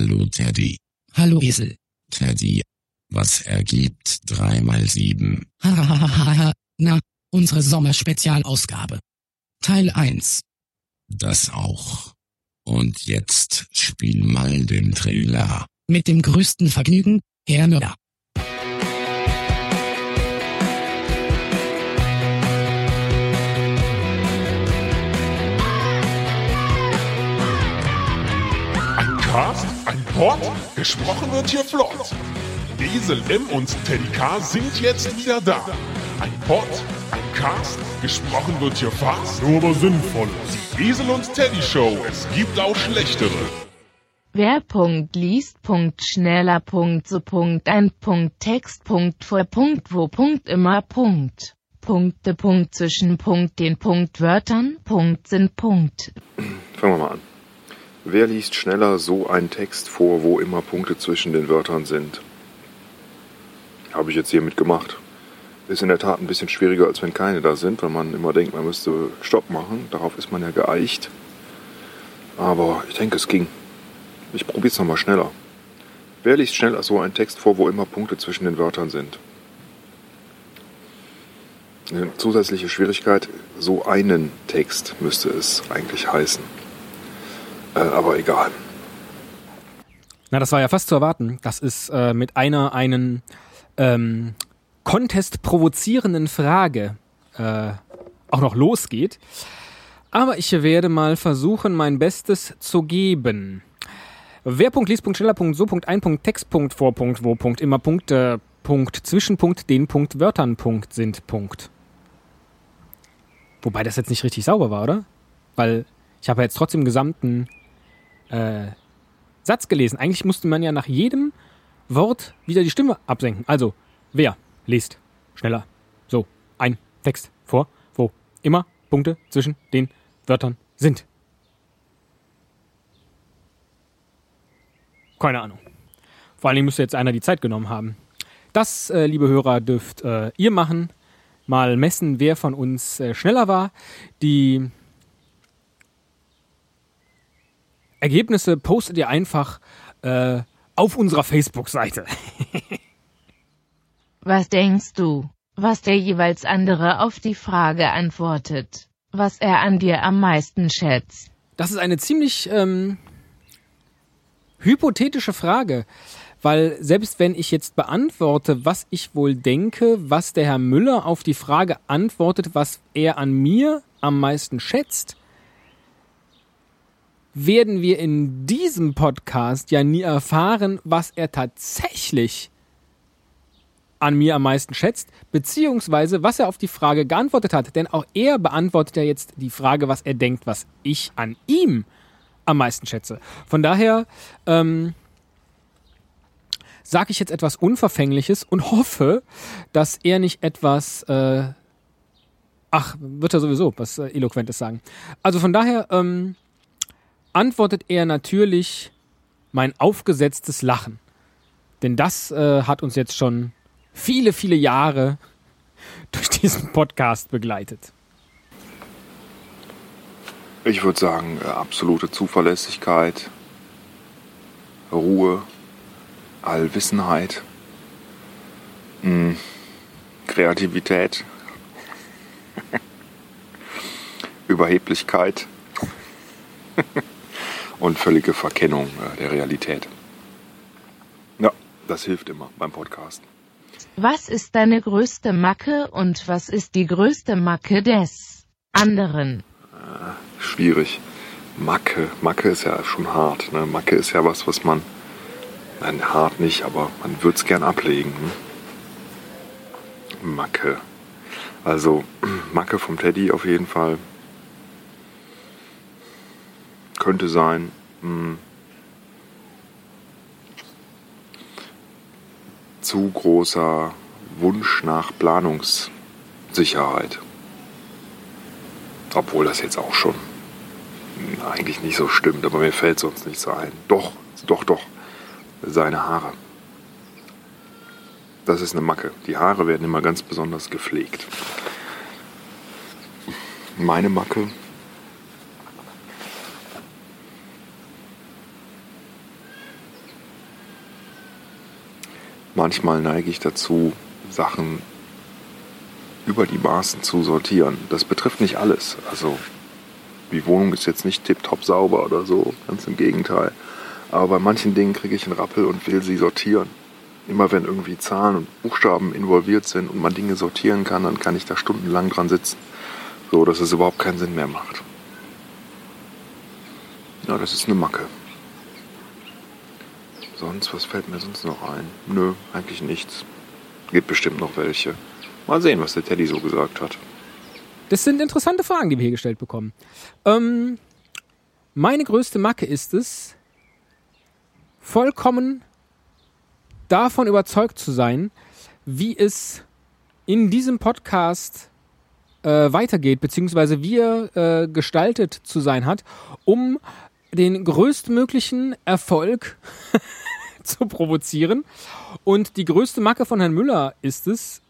Hallo Teddy. Hallo Esel. Teddy. Was ergibt 3 mal 7? Hahaha. Na, unsere Sommerspezialausgabe. Teil 1. Das auch. Und jetzt spiel mal den Trailer. Mit dem größten Vergnügen, Herr Müller. Ein Cast, ein Pod, gesprochen wird hier flott. Esel M und Teddy K sind jetzt wieder da. Ein Pod, ein Cast, gesprochen wird hier fast, nur aber sinnvoll. Die Esel und Teddy Show, es gibt auch schlechtere. Wer Punkt liest, Punkt schneller, Punkt so, Punkt ein, Punkt Text, Punkt vor, Punkt wo, Punkt immer, Punkt. Punkte, Punkt zwischen, Punkt den Punkt Wörtern, Punkt sind, Punkt. Fangen wir mal an. Wer liest schneller so einen Text vor, wo immer Punkte zwischen den Wörtern sind? Habe ich jetzt hiermit gemacht. Ist in der Tat ein bisschen schwieriger, als wenn keine da sind, weil man immer denkt, man müsste Stopp machen. Darauf ist man ja geeicht. Aber ich denke, es ging. Ich probiere es nochmal schneller. Wer liest schneller so einen Text vor, wo immer Punkte zwischen den Wörtern sind? Eine zusätzliche Schwierigkeit, so einen Text müsste es eigentlich heißen. Äh, aber egal. Na, das war ja fast zu erwarten, dass es äh, mit einer einen ähm, Contest provozierenden Frage äh, auch noch losgeht. Aber ich werde mal versuchen, mein Bestes zu geben. Wer Punkt liest, Punkt schneller, Punkt so, Punkt ein, Punkt Text, Punkt vor, Punkt wo, Punkt immer, Punkt, äh, Punkt Zwischenpunkt, den Punkt Wörtern, Punkt sind, Punkt. Wobei das jetzt nicht richtig sauber war, oder? Weil ich habe ja jetzt trotzdem gesamten äh, Satz gelesen. Eigentlich musste man ja nach jedem Wort wieder die Stimme absenken. Also, wer liest schneller? So, ein Text vor, wo immer Punkte zwischen den Wörtern sind. Keine Ahnung. Vor allen Dingen müsste jetzt einer die Zeit genommen haben. Das, äh, liebe Hörer, dürft äh, ihr machen. Mal messen, wer von uns äh, schneller war. Die Ergebnisse postet ihr einfach äh, auf unserer Facebook-Seite. Was denkst du, was der jeweils andere auf die Frage antwortet? Was er an dir am meisten schätzt? Das ist eine ziemlich ähm, hypothetische Frage, weil selbst wenn ich jetzt beantworte, was ich wohl denke, was der Herr Müller auf die Frage antwortet, was er an mir am meisten schätzt, werden wir in diesem Podcast ja nie erfahren, was er tatsächlich an mir am meisten schätzt, beziehungsweise was er auf die Frage geantwortet hat. Denn auch er beantwortet ja jetzt die Frage, was er denkt, was ich an ihm am meisten schätze. Von daher ähm, sage ich jetzt etwas Unverfängliches und hoffe, dass er nicht etwas... Äh, ach, wird er sowieso was äh, Eloquentes sagen. Also von daher... Ähm, antwortet er natürlich mein aufgesetztes Lachen. Denn das äh, hat uns jetzt schon viele, viele Jahre durch diesen Podcast begleitet. Ich würde sagen, äh, absolute Zuverlässigkeit, Ruhe, Allwissenheit, mh, Kreativität, Überheblichkeit und völlige Verkennung äh, der Realität. Ja, das hilft immer beim Podcast. Was ist deine größte Macke und was ist die größte Macke des anderen? Schwierig. Macke. Macke ist ja schon hart. Ne? Macke ist ja was, was man. Nein, hart nicht, aber man würde es gern ablegen. Ne? Macke. Also, Macke vom Teddy auf jeden Fall. Könnte sein. Mh, zu großer Wunsch nach Planungssicherheit. Obwohl das jetzt auch schon eigentlich nicht so stimmt, aber mir fällt sonst nichts ein. Doch, doch, doch. Seine Haare. Das ist eine Macke. Die Haare werden immer ganz besonders gepflegt. Meine Macke. Manchmal neige ich dazu, Sachen über die Maßen zu sortieren. Das betrifft nicht alles. Also die Wohnung ist jetzt nicht tiptop sauber oder so, ganz im Gegenteil. Aber bei manchen Dingen kriege ich einen Rappel und will sie sortieren. Immer wenn irgendwie Zahlen und Buchstaben involviert sind und man Dinge sortieren kann, dann kann ich da stundenlang dran sitzen. So, dass es überhaupt keinen Sinn mehr macht. Ja, das ist eine Macke. Sonst, was fällt mir sonst noch ein? Nö, eigentlich nichts. Gibt bestimmt noch welche. Mal sehen, was der Teddy so gesagt hat. Das sind interessante Fragen, die wir hier gestellt bekommen. Ähm, meine größte Macke ist es, vollkommen davon überzeugt zu sein, wie es in diesem Podcast äh, weitergeht, beziehungsweise wie er äh, gestaltet zu sein hat, um den größtmöglichen Erfolg zu provozieren. Und die größte Macke von Herrn Müller ist es,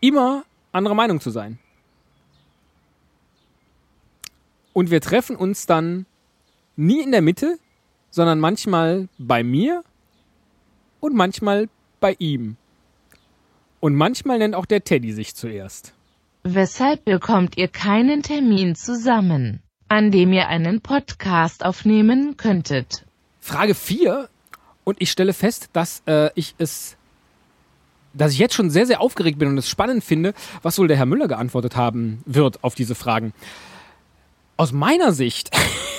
immer anderer Meinung zu sein. Und wir treffen uns dann nie in der Mitte, sondern manchmal bei mir und manchmal bei ihm. Und manchmal nennt auch der Teddy sich zuerst. Weshalb bekommt ihr keinen Termin zusammen, an dem ihr einen Podcast aufnehmen könntet? Frage 4. Und ich stelle fest, dass äh, ich es, dass ich jetzt schon sehr, sehr aufgeregt bin und es spannend finde, was wohl der Herr Müller geantwortet haben wird auf diese Fragen. Aus meiner Sicht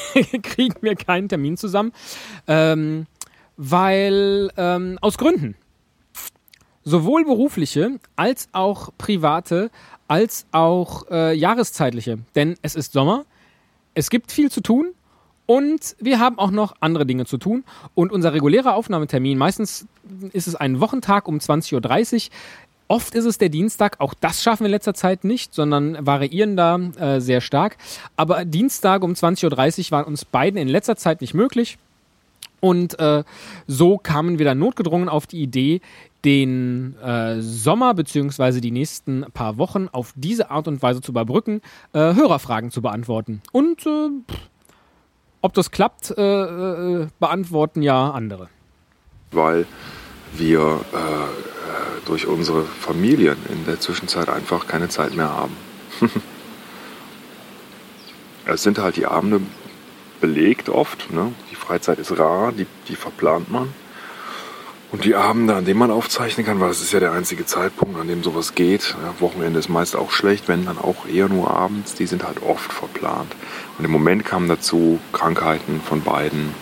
kriegen wir keinen Termin zusammen, ähm, weil ähm, aus Gründen. Sowohl berufliche als auch private, als auch äh, jahreszeitliche. Denn es ist Sommer, es gibt viel zu tun und wir haben auch noch andere Dinge zu tun. Und unser regulärer Aufnahmetermin, meistens ist es ein Wochentag um 20.30 Uhr. Oft ist es der Dienstag, auch das schaffen wir in letzter Zeit nicht, sondern variieren da äh, sehr stark. Aber Dienstag um 20.30 Uhr waren uns beiden in letzter Zeit nicht möglich. Und äh, so kamen wir dann notgedrungen auf die Idee, den äh, Sommer bzw. die nächsten paar Wochen auf diese Art und Weise zu überbrücken, äh, Hörerfragen zu beantworten. Und äh, ob das klappt, äh, äh, beantworten ja andere. Weil wir durch unsere Familien in der Zwischenzeit einfach keine Zeit mehr haben. es sind halt die Abende belegt oft. Ne? Die Freizeit ist rar, die, die verplant man. Und die Abende, an denen man aufzeichnen kann, weil das ist ja der einzige Zeitpunkt, an dem sowas geht. Ja, Wochenende ist meist auch schlecht, wenn dann auch eher nur abends. Die sind halt oft verplant. Und im Moment kamen dazu Krankheiten von beiden.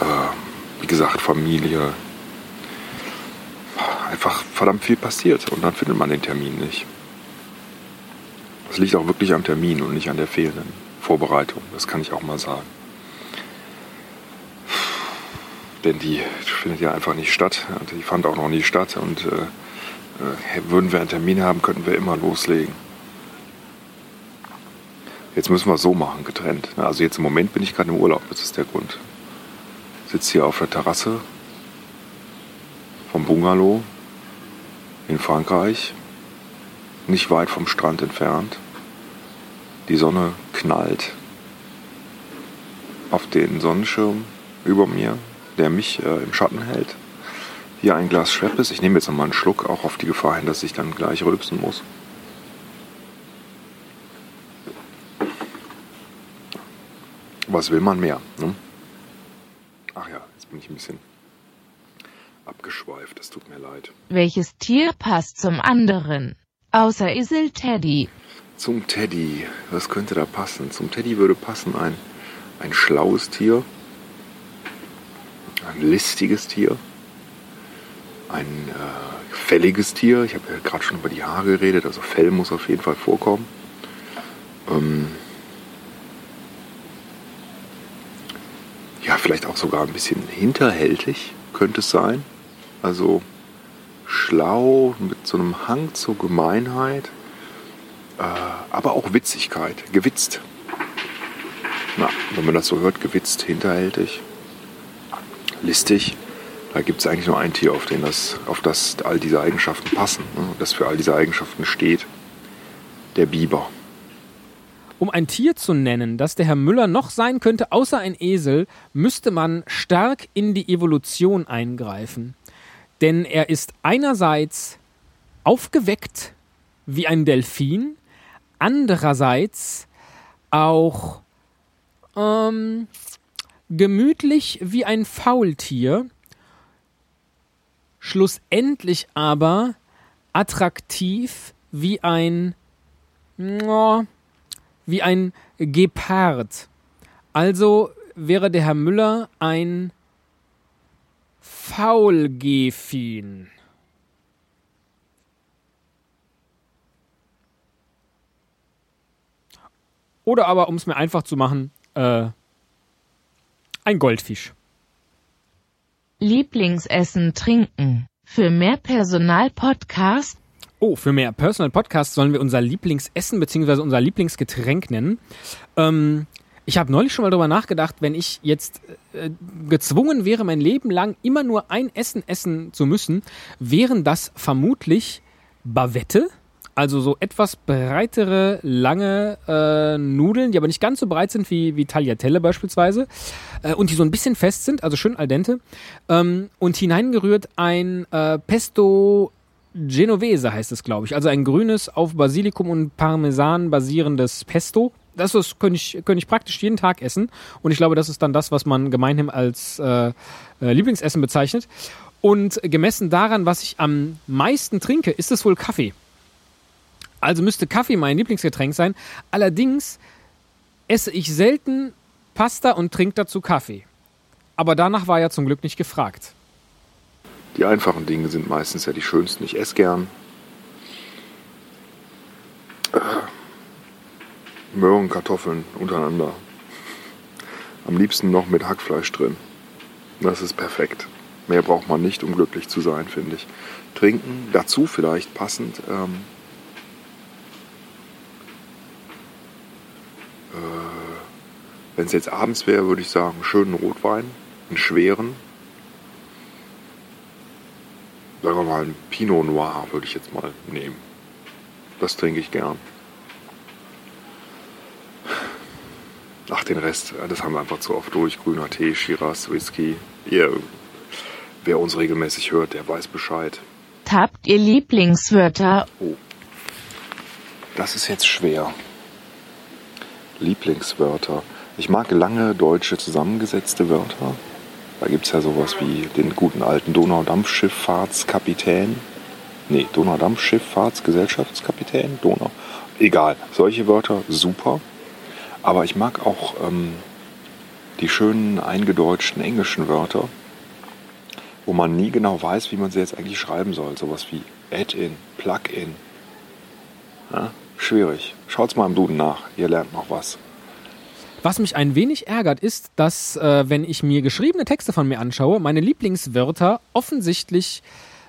Äh, wie gesagt, Familie, einfach verdammt viel passiert und dann findet man den Termin nicht. Das liegt auch wirklich am Termin und nicht an der fehlenden Vorbereitung, das kann ich auch mal sagen. Denn die findet ja einfach nicht statt, die fand auch noch nie statt und äh, äh, würden wir einen Termin haben, könnten wir immer loslegen. Jetzt müssen wir es so machen, getrennt. Also jetzt im Moment bin ich gerade im Urlaub, das ist der Grund. Ich sitze hier auf der Terrasse vom Bungalow in Frankreich, nicht weit vom Strand entfernt. Die Sonne knallt auf den Sonnenschirm über mir, der mich äh, im Schatten hält. Hier ein Glas Schweppes. Ich nehme jetzt nochmal einen Schluck, auch auf die Gefahr hin, dass ich dann gleich rülpsen muss. Was will man mehr? Ne? Ach ja, jetzt bin ich ein bisschen abgeschweift, es tut mir leid. Welches Tier passt zum anderen? Außer Isel Teddy. Zum Teddy, was könnte da passen? Zum Teddy würde passen ein, ein schlaues Tier, listiges Tier, ein äh, fälliges Tier. Ich habe ja gerade schon über die Haare geredet, also Fell muss auf jeden Fall vorkommen. Ähm, ja, vielleicht auch sogar ein bisschen hinterhältig könnte es sein. Also schlau, mit so einem Hang zur Gemeinheit, äh, aber auch Witzigkeit, gewitzt. Na, wenn man das so hört, gewitzt, hinterhältig, listig, da gibt es eigentlich nur ein Tier, auf, den das, auf das all diese Eigenschaften passen, ne, das für all diese Eigenschaften steht. Der Biber. Um ein Tier zu nennen, das der Herr Müller noch sein könnte, außer ein Esel, müsste man stark in die Evolution eingreifen. denn er ist einerseits aufgeweckt wie ein Delfin, andererseits auch ähm, gemütlich wie ein Faultier, schlussendlich aber attraktiv wie ein wie ein Gepard. Also wäre der Herr Müller ein Faulgefin. Oder aber, um es mir einfach zu machen, äh, ein Goldfisch. Lieblingsessen trinken. Für mehr Personal Podcast. Oh, für mehr Personal Podcast sollen wir unser Lieblingsessen bzw. unser Lieblingsgetränk nennen. Ähm, ich habe neulich schon mal darüber nachgedacht, wenn ich jetzt äh, gezwungen wäre, mein Leben lang immer nur ein Essen essen zu müssen, wären das vermutlich Bavette also so etwas breitere, lange äh, Nudeln, die aber nicht ganz so breit sind wie, wie Tagliatelle beispielsweise. Äh, und die so ein bisschen fest sind, also schön al dente. Ähm, und hineingerührt ein äh, Pesto Genovese heißt es, glaube ich. Also ein grünes auf Basilikum und Parmesan basierendes Pesto. Das ist, könnte ich, könnte ich praktisch jeden Tag essen. Und ich glaube, das ist dann das, was man gemeinhin als äh, äh Lieblingsessen bezeichnet. Und gemessen daran, was ich am meisten trinke, ist es wohl Kaffee. Also müsste Kaffee mein Lieblingsgetränk sein. Allerdings esse ich selten Pasta und trinke dazu Kaffee. Aber danach war ja zum Glück nicht gefragt. Die einfachen Dinge sind meistens ja die schönsten. Ich esse gern. Äh, Möhren, Kartoffeln untereinander. Am liebsten noch mit Hackfleisch drin. Das ist perfekt. Mehr braucht man nicht, um glücklich zu sein, finde ich. Trinken, dazu vielleicht passend ähm, Wenn es jetzt abends wäre, würde ich sagen, schönen Rotwein, einen schweren. Sagen wir mal, einen Pinot Noir würde ich jetzt mal nehmen. Das trinke ich gern. Ach, den Rest, das haben wir einfach zu oft durch. Grüner Tee, Shiraz, Whisky. Ihr, wer uns regelmäßig hört, der weiß Bescheid. Habt ihr Lieblingswörter? Oh. Das ist jetzt schwer. Lieblingswörter. Ich mag lange deutsche zusammengesetzte Wörter. Da gibt es ja sowas wie den guten alten Donaudampfschifffahrtskapitän. Nee, Donaudampfschifffahrtsgesellschaftskapitän? Donau. Egal, solche Wörter super. Aber ich mag auch ähm, die schönen eingedeutschten englischen Wörter, wo man nie genau weiß, wie man sie jetzt eigentlich schreiben soll. Sowas wie Add-in, Plug-in. Ja, schwierig. Schaut's mal im Duden nach, ihr lernt noch was. Was mich ein wenig ärgert, ist, dass, äh, wenn ich mir geschriebene Texte von mir anschaue, meine Lieblingswörter offensichtlich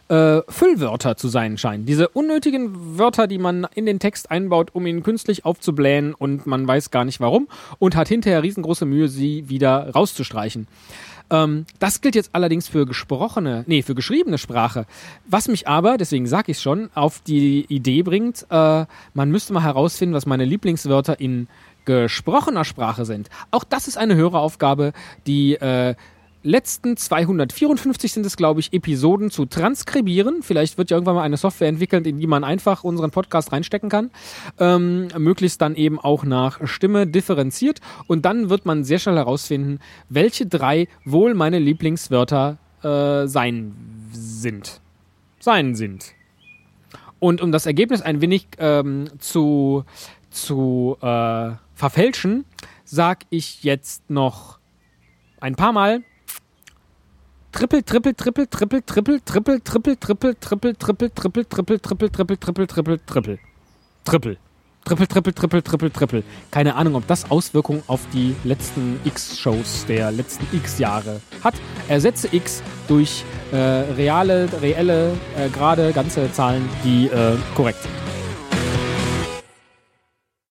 äh, Füllwörter zu sein scheinen. Diese unnötigen Wörter, die man in den Text einbaut, um ihn künstlich aufzublähen und man weiß gar nicht warum und hat hinterher riesengroße Mühe, sie wieder rauszustreichen. Ähm, das gilt jetzt allerdings für gesprochene, nee, für geschriebene Sprache. Was mich aber, deswegen sage ich schon, auf die Idee bringt, äh, man müsste mal herausfinden, was meine Lieblingswörter in gesprochener Sprache sind. Auch das ist eine höhere Aufgabe, die äh, letzten 254 sind es, glaube ich, Episoden zu transkribieren. Vielleicht wird ja irgendwann mal eine Software entwickelt, in die man einfach unseren Podcast reinstecken kann. Ähm, möglichst dann eben auch nach Stimme differenziert. Und dann wird man sehr schnell herausfinden, welche drei wohl meine Lieblingswörter äh, sein sind. Sein sind. Und um das Ergebnis ein wenig ähm, zu, zu äh, verfälschen, sag ich jetzt noch ein paar Mal Triple, Triple, Triple, Triple, Triple, Triple, Triple, Triple, Triple, Triple, Triple, Triple, Triple, Triple, Triple, Triple, Triple, Triple. Triple, Triple, Triple, Triple, Triple. Keine Ahnung, ob das Auswirkungen auf die letzten X-Shows der letzten X-Jahre hat. Ersetze X durch äh, reale, reelle, äh, gerade ganze Zahlen, die äh, korrekt sind.